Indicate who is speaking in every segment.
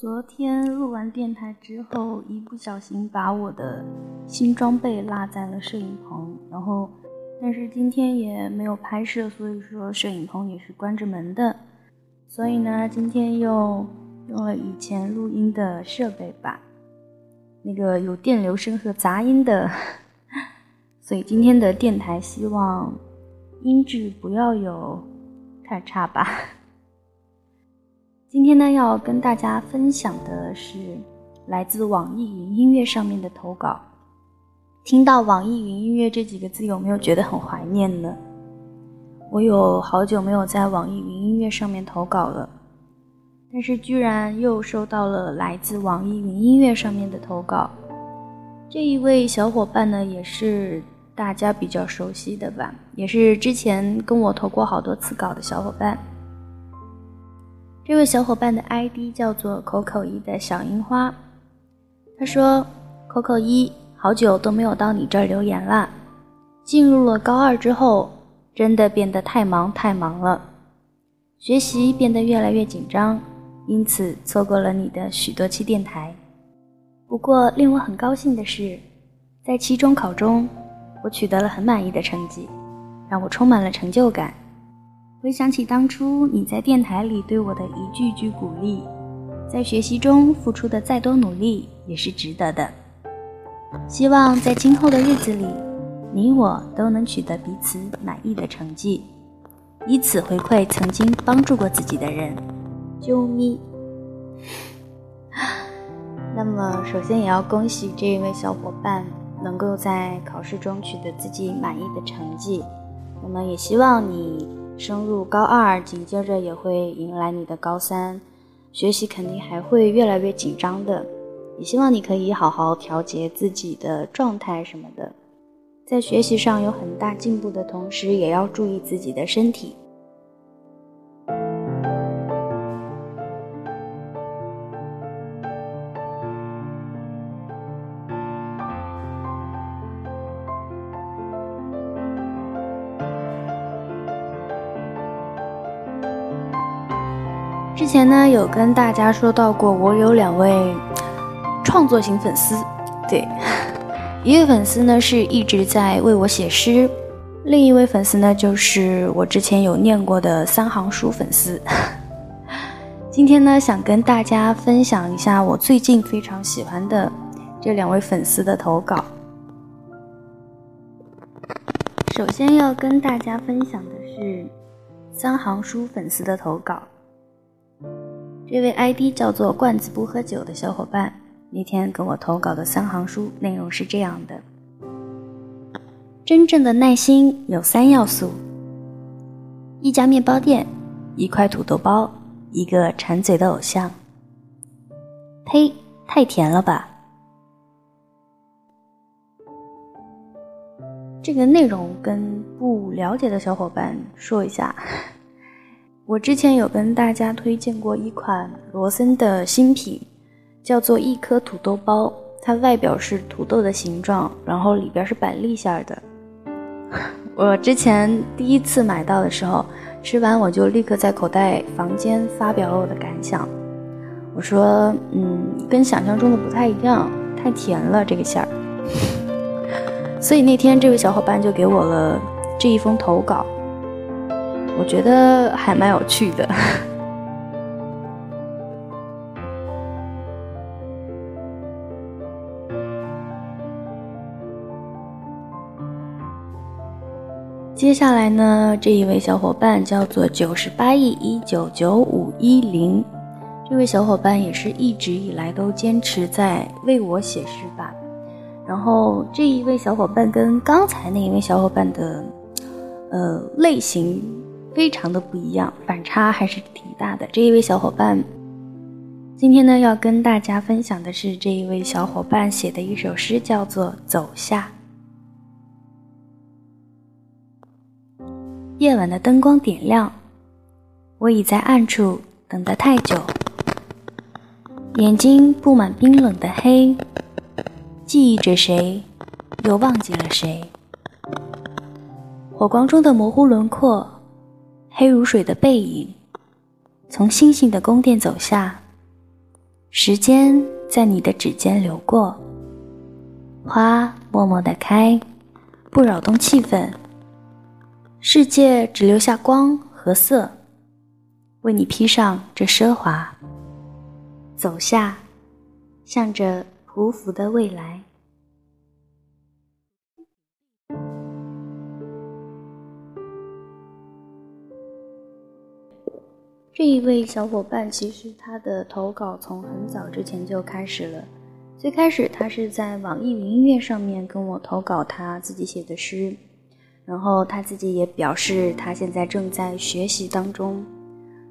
Speaker 1: 昨天录完电台之后，一不小心把我的新装备落在了摄影棚，然后，但是今天也没有拍摄，所以说摄影棚也是关着门的，所以呢，今天又用了以前录音的设备吧，那个有电流声和杂音的，所以今天的电台希望音质不要有太差吧。今天呢，要跟大家分享的是来自网易云音乐上面的投稿。听到网易云音乐这几个字，有没有觉得很怀念呢？我有好久没有在网易云音乐上面投稿了，但是居然又收到了来自网易云音乐上面的投稿。这一位小伙伴呢，也是大家比较熟悉的吧，也是之前跟我投过好多次稿的小伙伴。这位小伙伴的 ID 叫做口口一的小樱花，他说：“口口一，好久都没有到你这儿留言了。进入了高二之后，真的变得太忙太忙了，学习变得越来越紧张，因此错过了你的许多期电台。不过令我很高兴的是，在期中考中，我取得了很满意的成绩，让我充满了成就感。”回想起当初你在电台里对我的一句句鼓励，在学习中付出的再多努力也是值得的。希望在今后的日子里，你我都能取得彼此满意的成绩，以此回馈曾经帮助过自己的人。啾咪。那么，首先也要恭喜这一位小伙伴能够在考试中取得自己满意的成绩。那么，也希望你。升入高二，紧接着也会迎来你的高三，学习肯定还会越来越紧张的。也希望你可以好好调节自己的状态什么的，在学习上有很大进步的同时，也要注意自己的身体。之前呢，有跟大家说到过，我有两位 创作型粉丝，对，一位粉丝呢是一直在为我写诗，另一位粉丝呢就是我之前有念过的三行书粉丝。今天呢，想跟大家分享一下我最近非常喜欢的这两位粉丝的投稿。首先要跟大家分享的是三行书粉丝的投稿。这位 ID 叫做“罐子不喝酒”的小伙伴，那天跟我投稿的三行书内容是这样的：真正的耐心有三要素，一家面包店，一块土豆包，一个馋嘴的偶像。呸，太甜了吧！这个内容跟不了解的小伙伴说一下。我之前有跟大家推荐过一款罗森的新品，叫做一颗土豆包，它外表是土豆的形状，然后里边是板栗馅的。我之前第一次买到的时候，吃完我就立刻在口袋房间发表了我的感想，我说，嗯，跟想象中的不太一样，太甜了这个馅儿。所以那天这位小伙伴就给我了这一封投稿。我觉得还蛮有趣的。接下来呢，这一位小伙伴叫做九十八亿一九九五一零，这位小伙伴也是一直以来都坚持在为我写诗吧。然后这一位小伙伴跟刚才那一位小伙伴的呃类型。非常的不一样，反差还是挺大的。这一位小伙伴，今天呢要跟大家分享的是这一位小伙伴写的一首诗，叫做《走下》。夜晚的灯光点亮，我已在暗处等得太久，眼睛布满冰冷的黑，记忆着谁，又忘记了谁。火光中的模糊轮廓，黑如水的背影，从星星的宫殿走下，时间在你的指尖流过，花默默的开，不扰动气氛。世界只留下光和色，为你披上这奢华。走下，向着匍匐的未来。这一位小伙伴，其实他的投稿从很早之前就开始了。最开始，他是在网易云音乐上面跟我投稿他自己写的诗。然后他自己也表示，他现在正在学习当中，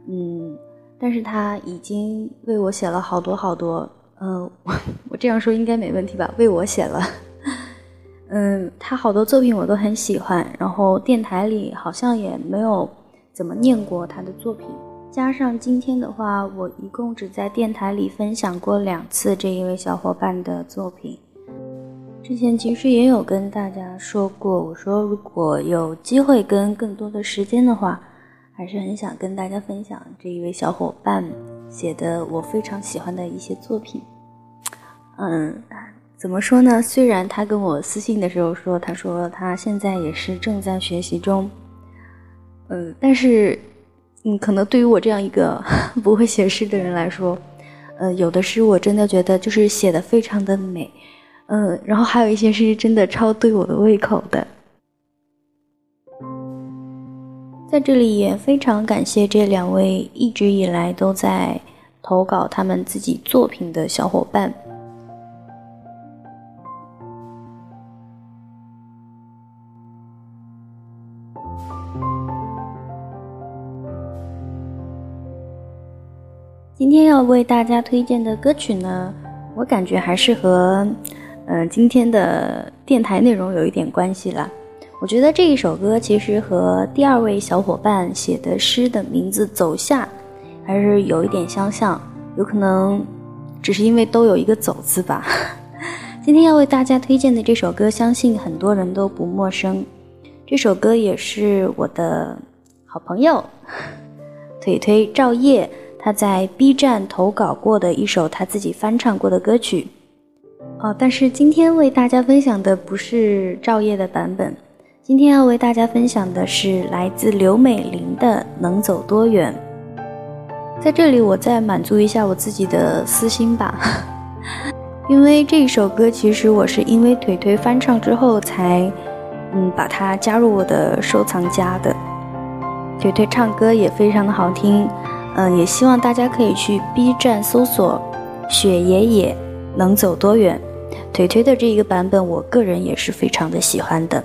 Speaker 1: 嗯，但是他已经为我写了好多好多，嗯，我 我这样说应该没问题吧？为我写了，嗯，他好多作品我都很喜欢，然后电台里好像也没有怎么念过他的作品，加上今天的话，我一共只在电台里分享过两次这一位小伙伴的作品。之前其实也有跟大家说过，我说如果有机会跟更多的时间的话，还是很想跟大家分享这一位小伙伴写的我非常喜欢的一些作品。嗯，怎么说呢？虽然他跟我私信的时候说，他说他现在也是正在学习中，嗯，但是，嗯，可能对于我这样一个 不会写诗的人来说，呃，有的诗我真的觉得就是写的非常的美。嗯，然后还有一些是真的超对我的胃口的，在这里也非常感谢这两位一直以来都在投稿他们自己作品的小伙伴。今天要为大家推荐的歌曲呢，我感觉还是和。嗯，今天的电台内容有一点关系啦。我觉得这一首歌其实和第二位小伙伴写的诗的名字《走下》还是有一点相像，有可能只是因为都有一个“走”字吧。今天要为大家推荐的这首歌，相信很多人都不陌生。这首歌也是我的好朋友腿腿赵烨他在 B 站投稿过的一首他自己翻唱过的歌曲。哦，但是今天为大家分享的不是赵烨的版本，今天要为大家分享的是来自刘美玲的《能走多远》。在这里，我再满足一下我自己的私心吧，因为这一首歌其实我是因为腿腿翻唱之后才，嗯，把它加入我的收藏夹的。腿腿唱歌也非常的好听，嗯，也希望大家可以去 B 站搜索“雪爷爷能走多远”。腿腿的这一个版本，我个人也是非常的喜欢的。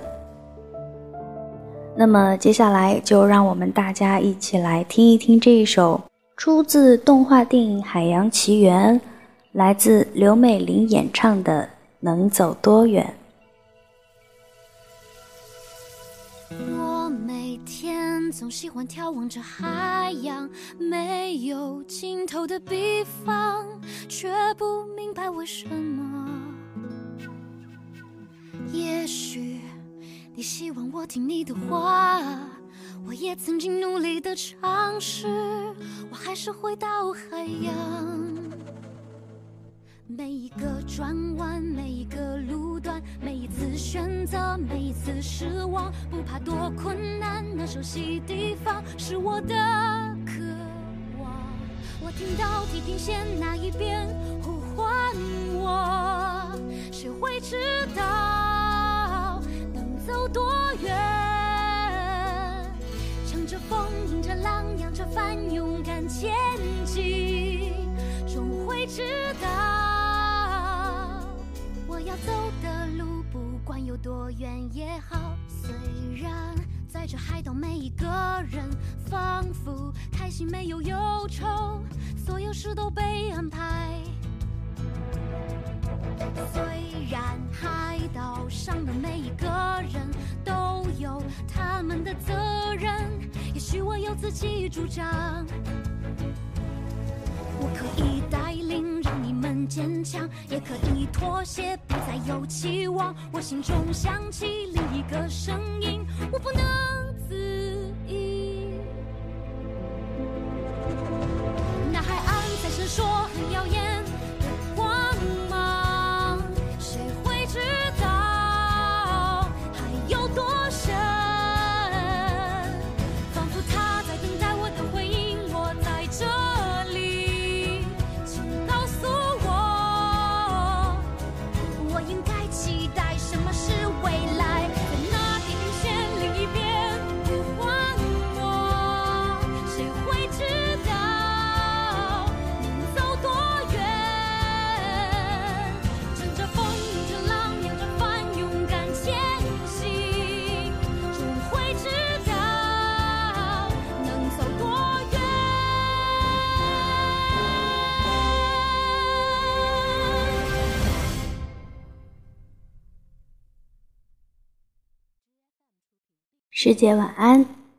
Speaker 1: 那么接下来就让我们大家一起来听一听这一首出自动画电影《海洋奇缘》，来自刘美玲演唱的《能走多远》。
Speaker 2: 总喜欢眺望着海洋，没有尽头的地方，却不明白为什么。也许你希望我听你的话，我也曾经努力的尝试，我还是回到海洋。每一个转弯，每一个，选择，每一次失望，不怕多困难，那熟悉地方是我的渴望。我听到地平线那一边呼唤我，谁会知道能？走多远？乘着风，迎着浪，扬着帆，勇敢前进，终会知道我要走，不管有多远也好虽然在这海岛每一个人仿佛开心没有忧愁。所有事都被安排。虽然海岛上的每一个人都有他们的责任也许我有自己主张。我可以坚强也可以妥协不再有期望我心中响起另一个声音我不能自已。那海岸在闪烁很耀眼。
Speaker 1: 师姐晚安。